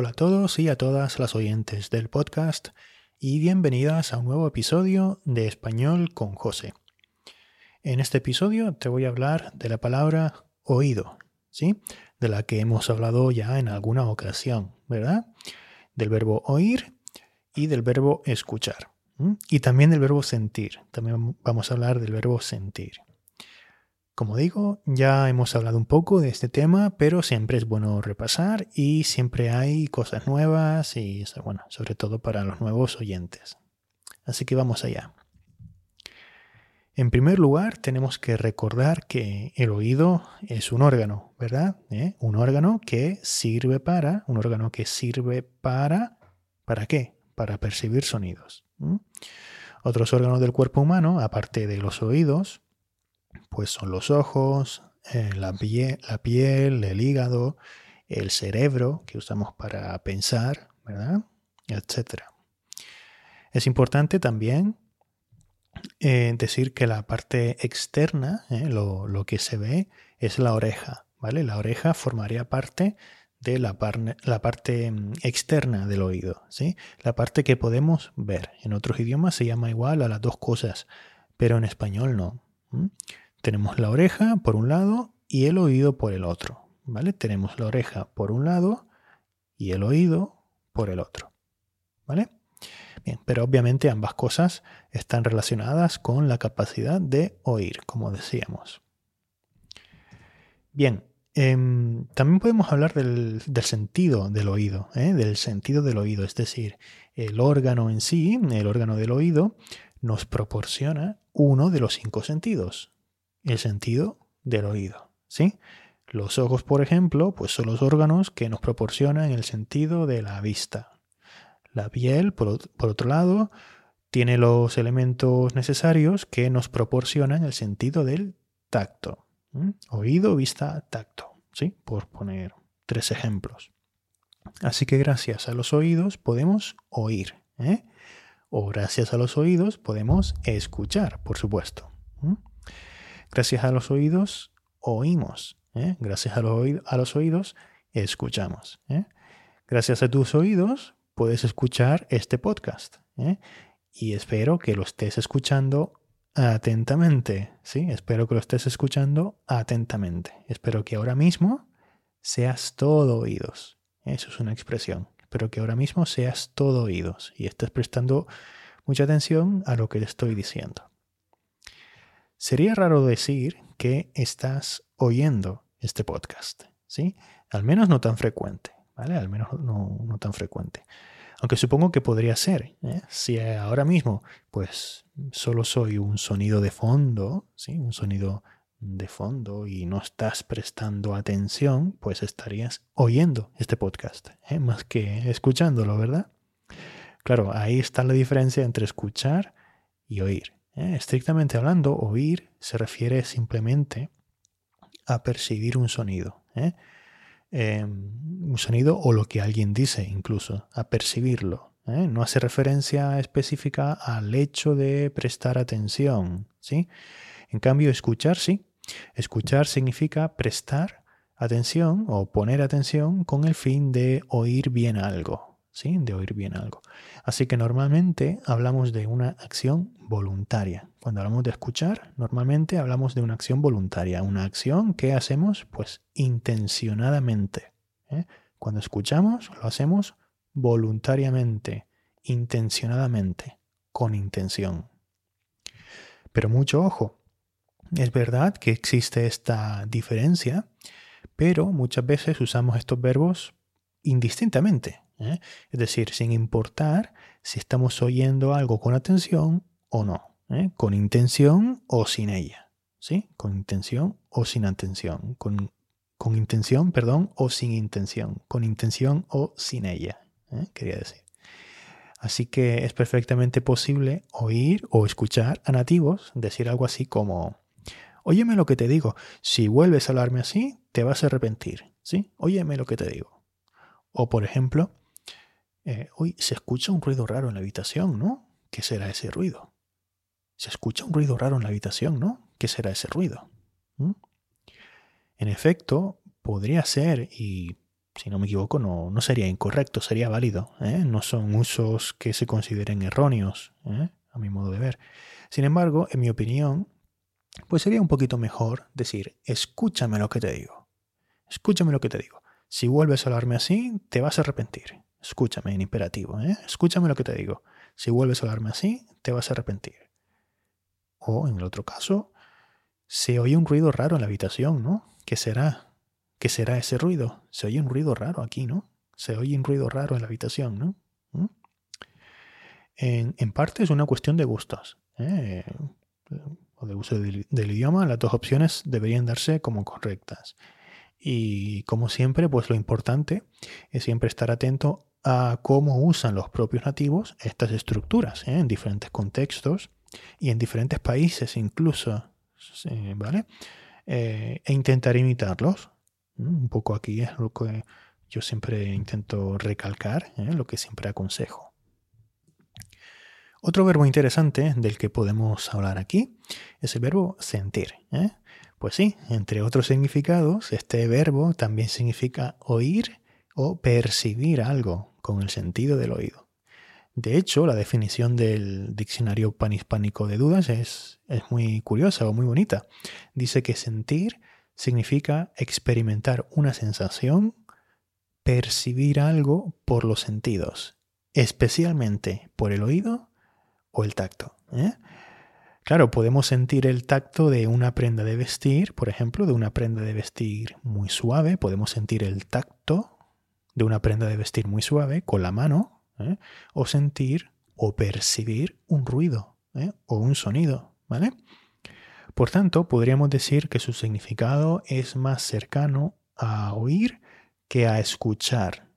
Hola a todos y a todas las oyentes del podcast y bienvenidas a un nuevo episodio de Español con José. En este episodio te voy a hablar de la palabra oído, ¿sí? De la que hemos hablado ya en alguna ocasión, ¿verdad? Del verbo oír y del verbo escuchar. Y también del verbo sentir. También vamos a hablar del verbo sentir. Como digo, ya hemos hablado un poco de este tema, pero siempre es bueno repasar y siempre hay cosas nuevas y, bueno, sobre todo para los nuevos oyentes. Así que vamos allá. En primer lugar, tenemos que recordar que el oído es un órgano, ¿verdad? ¿Eh? Un órgano que sirve para, un órgano que sirve para, ¿para qué? Para percibir sonidos. Otros órganos del cuerpo humano, aparte de los oídos, pues son los ojos, eh, la, piel, el hígado, el cerebro que usamos para pensar, ¿verdad? Etcétera. Es importante también eh, decir que la parte externa, eh, lo, que se ve, es la oreja, ¿vale? La oreja formaría parte de la, la, parte mm, externa del oído, ¿sí? La parte que podemos ver. En otros idiomas se llama igual a las dos cosas, pero en español no. Tenemos la oreja por un lado y el oído por el otro. ¿Vale? Tenemos la oreja por un lado y el oído por el otro. ¿Vale? Bien, pero obviamente ambas cosas están relacionadas con la capacidad de oír, como decíamos. Bien, em, también podemos hablar del, sentido del oído, ¿eh? del sentido del oído, es decir, el órgano en sí, el órgano del oído, nos proporciona uno de los cinco sentidos, el sentido del oído, ¿sí? Los ojos, por ejemplo, pues son los órganos que nos proporcionan el sentido de la vista. La piel, por, otro lado, tiene los elementos necesarios que nos proporcionan el sentido del tacto. Oído, vista, tacto, ¿sí? Por poner tres ejemplos. Así que gracias a los oídos podemos oír, ¿eh? O gracias a los oídos podemos escuchar, por supuesto. Gracias a los oídos oímos. ¿eh? Gracias a los, oídos escuchamos. ¿eh? Gracias a tus oídos puedes escuchar este podcast. ¿eh? Y espero que lo estés escuchando atentamente. Sí, espero que lo estés escuchando atentamente. Espero que ahora mismo seas todo oídos. Eso es una expresión. Espero que ahora mismo seas todo oídos y estés prestando mucha atención a lo que te estoy diciendo. Sería raro decir que estás oyendo este podcast, ¿sí? Al menos no tan frecuente, ¿vale? Al menos no, tan frecuente. Aunque supongo que podría ser, ¿eh? si ahora mismo pues solo soy un sonido de fondo, ¿sí? Un sonido de fondo y no estás prestando atención, pues estarías oyendo este podcast, ¿eh? más que escuchándolo, ¿verdad? Claro, ahí está la diferencia entre escuchar y oír. ¿eh? estrictamente hablando, oír se refiere simplemente a percibir un sonido. ¿eh? Em, un sonido o lo que alguien dice incluso, a percibirlo. No hace referencia específica al hecho de prestar atención. ¿sí? En cambio, escuchar sí. Escuchar significa prestar atención o poner atención con el fin de oír bien algo. ¿sí? De oír bien algo. Así que normalmente hablamos de una acción voluntaria. Cuando hablamos de escuchar, normalmente hablamos de una acción voluntaria, una acción que hacemos pues intencionadamente. ¿eh? Cuando escuchamos, lo hacemos voluntariamente, intencionadamente, con intención. Pero mucho ojo, es verdad que existe esta diferencia, pero muchas veces usamos estos verbos indistintamente. ¿eh? Es decir, sin importar si estamos oyendo algo con atención o no, ¿eh? con intención o sin ella. ¿Sí? Con intención o sin atención. Con, con intención, perdón, o sin intención. Con intención o sin ella. ¿eh? Quería decir. Así que es perfectamente posible oír o escuchar a nativos decir algo así como, óyeme lo que te digo, si vuelves a hablarme así, te vas a arrepentir. ¿Sí? Óyeme lo que te digo. O por ejemplo, eh, se escucha un ruido raro en la habitación, ¿no? ¿Qué será ese ruido? Se escucha un ruido raro en la habitación, ¿no? ¿Qué será ese ruido? ¿Mm? En efecto, podría ser, y si no me equivoco, no, no sería incorrecto, sería válido. ¿eh? No son usos que se consideren erróneos, ¿eh? a mi modo de ver. Sin embargo, en mi opinión, pues sería un poquito mejor decir, escúchame lo que te digo. Escúchame lo que te digo. Si vuelves a hablarme así, te vas a arrepentir. Escúchame en imperativo, ¿eh? Escúchame lo que te digo. Si vuelves a hablarme así, te vas a arrepentir. O en el otro caso, se oye un ruido raro en la habitación, ¿no? ¿Qué será? ¿Qué será ese ruido? Se oye un ruido raro aquí, ¿no? Se oye un ruido raro en la habitación, ¿no? ¿Mm? En, parte es una cuestión de gustos. ¿eh? O de uso del, idioma, las dos opciones deberían darse como correctas. Y como siempre, pues lo importante es siempre estar atento a cómo usan los propios nativos estas estructuras ¿eh? en diferentes contextos y en diferentes países incluso, ¿vale? Eh, e intentar imitarlos. Un poco aquí es lo que yo siempre intento recalcar, ¿eh? lo que siempre aconsejo. Otro verbo interesante del que podemos hablar aquí es el verbo sentir. Pues sí, entre otros significados, este verbo también significa oír o percibir algo con el sentido del oído. De hecho, la definición del diccionario panhispánico de dudas es, es muy curiosa o muy bonita. Dice que sentir significa experimentar una sensación, percibir algo por los sentidos, especialmente por el oído o el tacto. ¿eh? Claro, podemos sentir el tacto de una prenda de vestir, por ejemplo, de una prenda de vestir muy suave. Podemos sentir el tacto de una prenda de vestir muy suave con la mano, ¿eh? o sentir o percibir un ruido ¿eh? o un sonido, ¿vale? Por tanto, podríamos decir que su significado es más cercano a oír que a escuchar,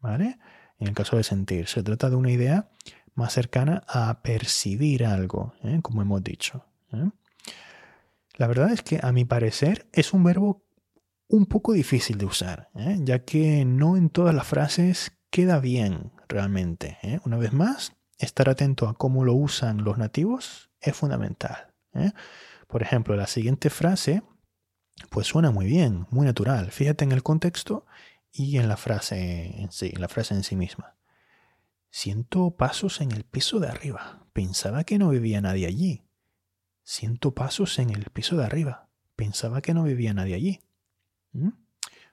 ¿vale? En el caso de sentir, se trata de una idea más cercana a percibir algo, ¿eh? como hemos dicho. ¿eh? La verdad es que a mi parecer es un verbo un poco difícil de usar, ¿eh? ya que no en todas las frases queda bien realmente. Una vez más, estar atento a cómo lo usan los nativos es fundamental. Por ejemplo, la siguiente frase pues suena muy bien, muy natural. Fíjate en el contexto y en la frase en sí, la frase en sí misma. Siento pasos en el piso de arriba. Pensaba que no vivía nadie allí. Siento pasos en el piso de arriba. Pensaba que no vivía nadie allí. ¿Mm?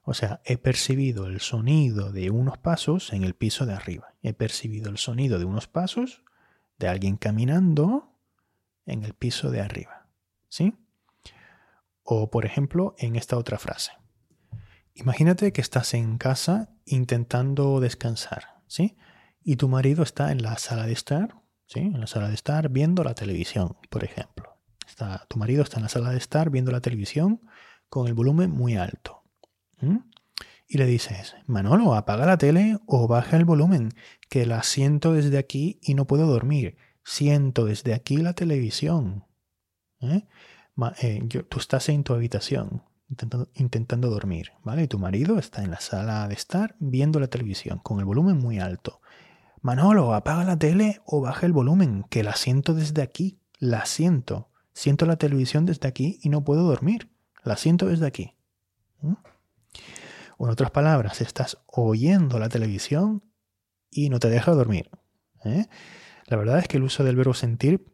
O sea, he percibido el sonido de unos pasos en el piso de arriba. He percibido el sonido de unos pasos de alguien caminando en el piso de arriba. ¿Sí? O, por ejemplo, en esta otra frase. Imagínate que estás en casa intentando descansar. ¿Sí? Y tu marido está en la sala de estar, ¿sí? En la sala de estar viendo la televisión, por ejemplo. Está, tu marido está en la sala de estar viendo la televisión con el volumen muy alto. Y le dices, Manolo, apaga la tele o baja el volumen, que la siento desde aquí y no puedo dormir. Siento desde aquí la televisión. ¿Eh? Eh, tú estás en tu habitación intentando, intentando dormir, ¿vale? Y tu marido está en la sala de estar viendo la televisión con el volumen muy alto. Manolo, apaga la tele o baja el volumen, que la siento desde aquí. La siento. Siento la televisión desde aquí y no puedo dormir. La siento desde aquí. ¿Mm? En otras palabras, estás oyendo la televisión y no te deja dormir. ¿eh? La verdad es que el uso del verbo sentir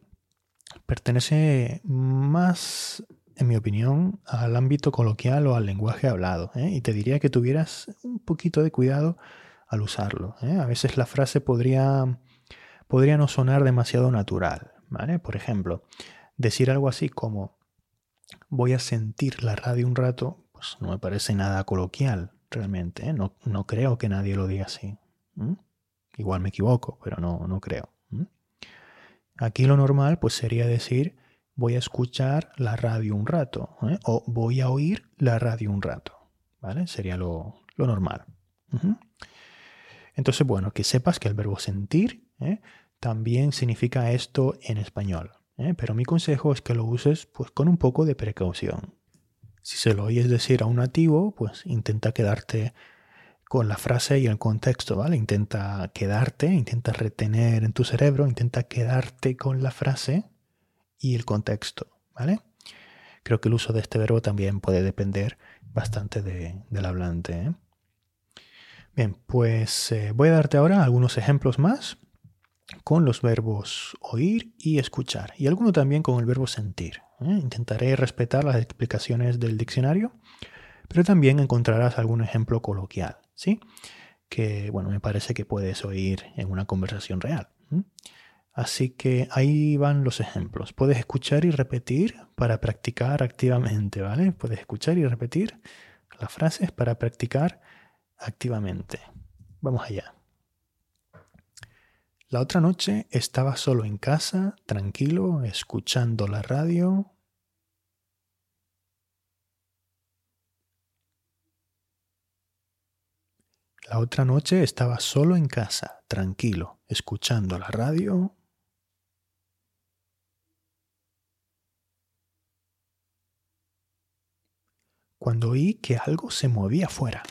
pertenece más, en mi opinión, al ámbito coloquial o al lenguaje hablado. ¿eh? Y te diría que tuvieras un poquito de cuidado al usarlo. ¿eh? A veces la frase podría, podría no sonar demasiado natural. ¿vale? Por ejemplo, decir algo así como voy a sentir la radio un rato, pues no me parece nada coloquial realmente. ¿eh? No, no, creo que nadie lo diga así. Igual me equivoco, pero no, no creo. Aquí lo normal pues sería decir voy a escuchar la radio un rato ¿eh? o voy a oír la radio un rato. ¿Vale? Sería lo, lo normal. Entonces, bueno, que sepas que el verbo sentir ¿eh? también significa esto en español. ¿eh? Pero mi consejo es que lo uses pues, con un poco de precaución. Si se lo oyes decir a un nativo, pues intenta quedarte con la frase y el contexto, ¿vale? Intenta quedarte, intenta retener en tu cerebro, intenta quedarte con la frase y el contexto, ¿vale? Creo que el uso de este verbo también puede depender bastante del hablante. ¿eh? Bien, pues eh, voy a darte ahora algunos ejemplos más con los verbos oír y escuchar y alguno también con el verbo sentir. ¿eh? Intentaré respetar las explicaciones del diccionario, pero también encontrarás algún ejemplo coloquial, ¿sí? Que, bueno, me parece que puedes oír en una conversación real. Así que ahí van los ejemplos. Puedes escuchar y repetir para practicar activamente, ¿vale? Puedes escuchar y repetir las frases para practicar activamente. Vamos allá. La otra noche estaba solo en casa, tranquilo, escuchando la radio. La otra noche estaba solo en casa, tranquilo, escuchando la radio. Cuando oí que algo se movía afuera.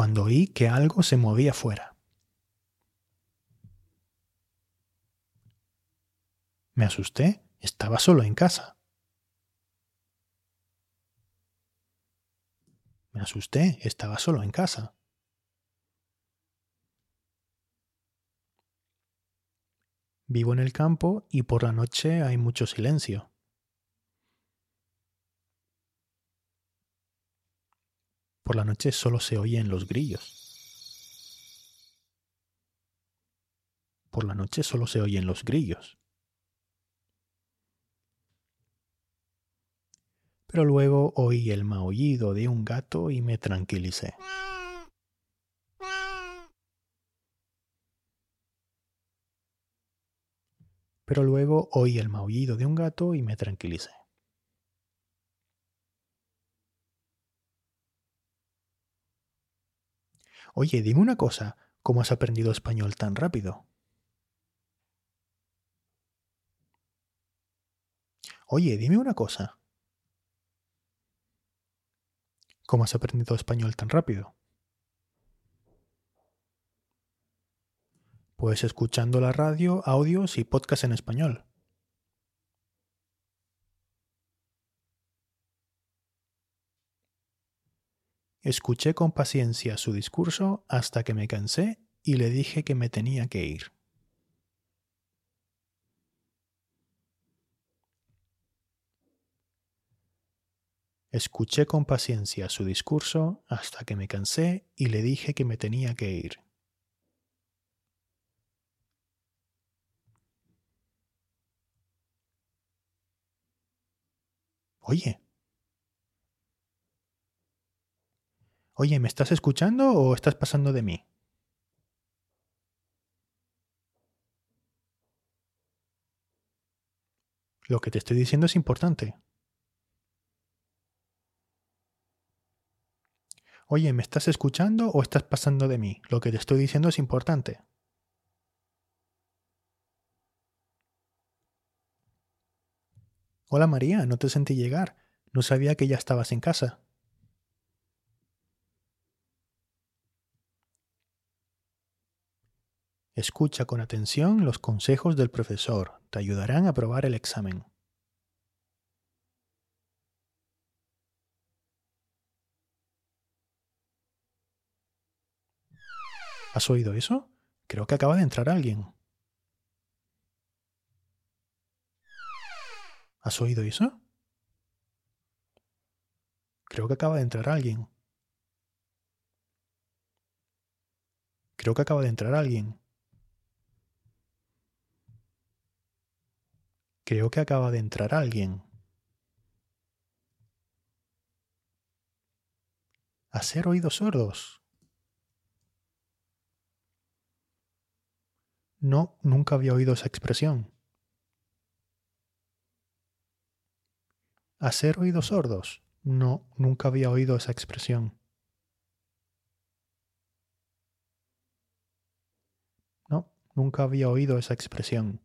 Cuando oí que algo se movía fuera. Me asusté, estaba solo en casa. Me asusté, estaba solo en casa. Vivo en el campo y por la noche hay mucho silencio. Por la noche solo se oyen los grillos. Por la noche solo se oyen los grillos. Pero luego oí el maullido de un gato y me tranquilicé. Pero luego oí el maullido de un gato y me tranquilicé. Oye, dime una cosa, ¿cómo has aprendido español tan rápido? Oye, dime una cosa. ¿Cómo has aprendido español tan rápido? Pues escuchando la radio, audios y podcast en español. Escuché con paciencia su discurso hasta que me cansé y le dije que me tenía que ir. Escuché con paciencia su discurso hasta que me cansé y le dije que me tenía que ir. Oye, Oye, ¿me estás escuchando o estás pasando de mí? Lo que te estoy diciendo es importante. Oye, ¿me estás escuchando o estás pasando de mí? Lo que te estoy diciendo es importante. Hola María, no te sentí llegar. No sabía que ya estabas en casa. Escucha con atención los consejos del profesor, te ayudarán a aprobar el examen. ¿Has oído eso? Creo que acaba de entrar alguien. ¿Has oído eso? Creo que acaba de entrar alguien. Creo que acaba de entrar alguien. Creo que acaba de entrar alguien. Hacer oídos sordos. No, nunca había oído esa expresión. Hacer oídos sordos. No, nunca había oído esa expresión. No, nunca había oído esa expresión.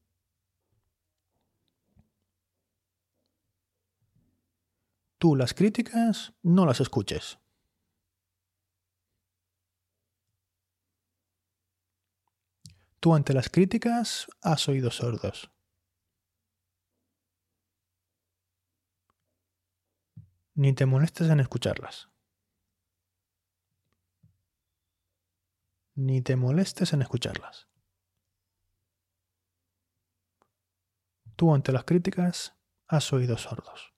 Tú las críticas no las escuches. Tú ante las críticas has oído sordos. Ni te molestes en escucharlas. Ni te molestes en escucharlas. Tú ante las críticas has oído sordos.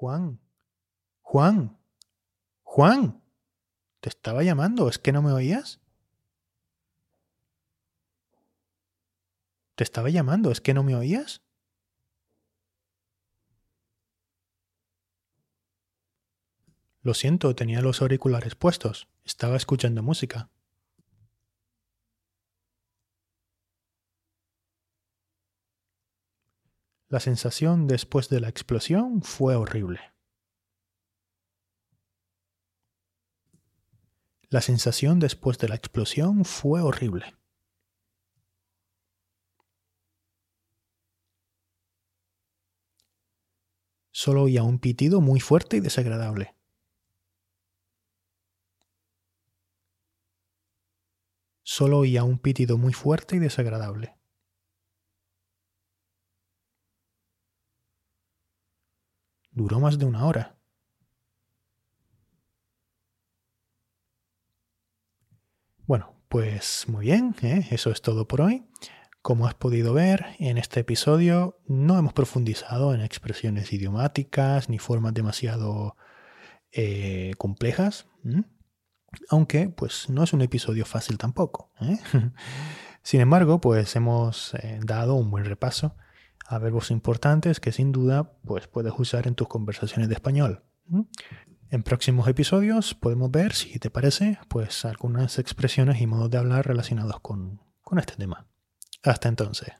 Juan, Juan, Juan, te estaba llamando, ¿es que no me oías? Te estaba llamando, ¿es que no me oías? Lo siento, tenía los auriculares puestos. Estaba escuchando música. La sensación después de la explosión fue horrible. La sensación después de la explosión fue horrible. Solo oía un pitido muy fuerte y desagradable. Solo oía un pitido muy fuerte y desagradable. Duró más de una hora. Bueno, pues muy bien, ¿eh? eso es todo por hoy. Como has podido ver, en este episodio no hemos profundizado en expresiones idiomáticas ni formas demasiado eh, complejas, aunque pues no es un episodio fácil tampoco. ¿eh? Sin embargo, pues hemos dado un buen repaso a verbos importantes que sin duda pues, puedes usar en tus conversaciones de español. En próximos episodios podemos ver, si te parece, pues algunas expresiones y modos de hablar relacionados con, con este tema. Hasta entonces.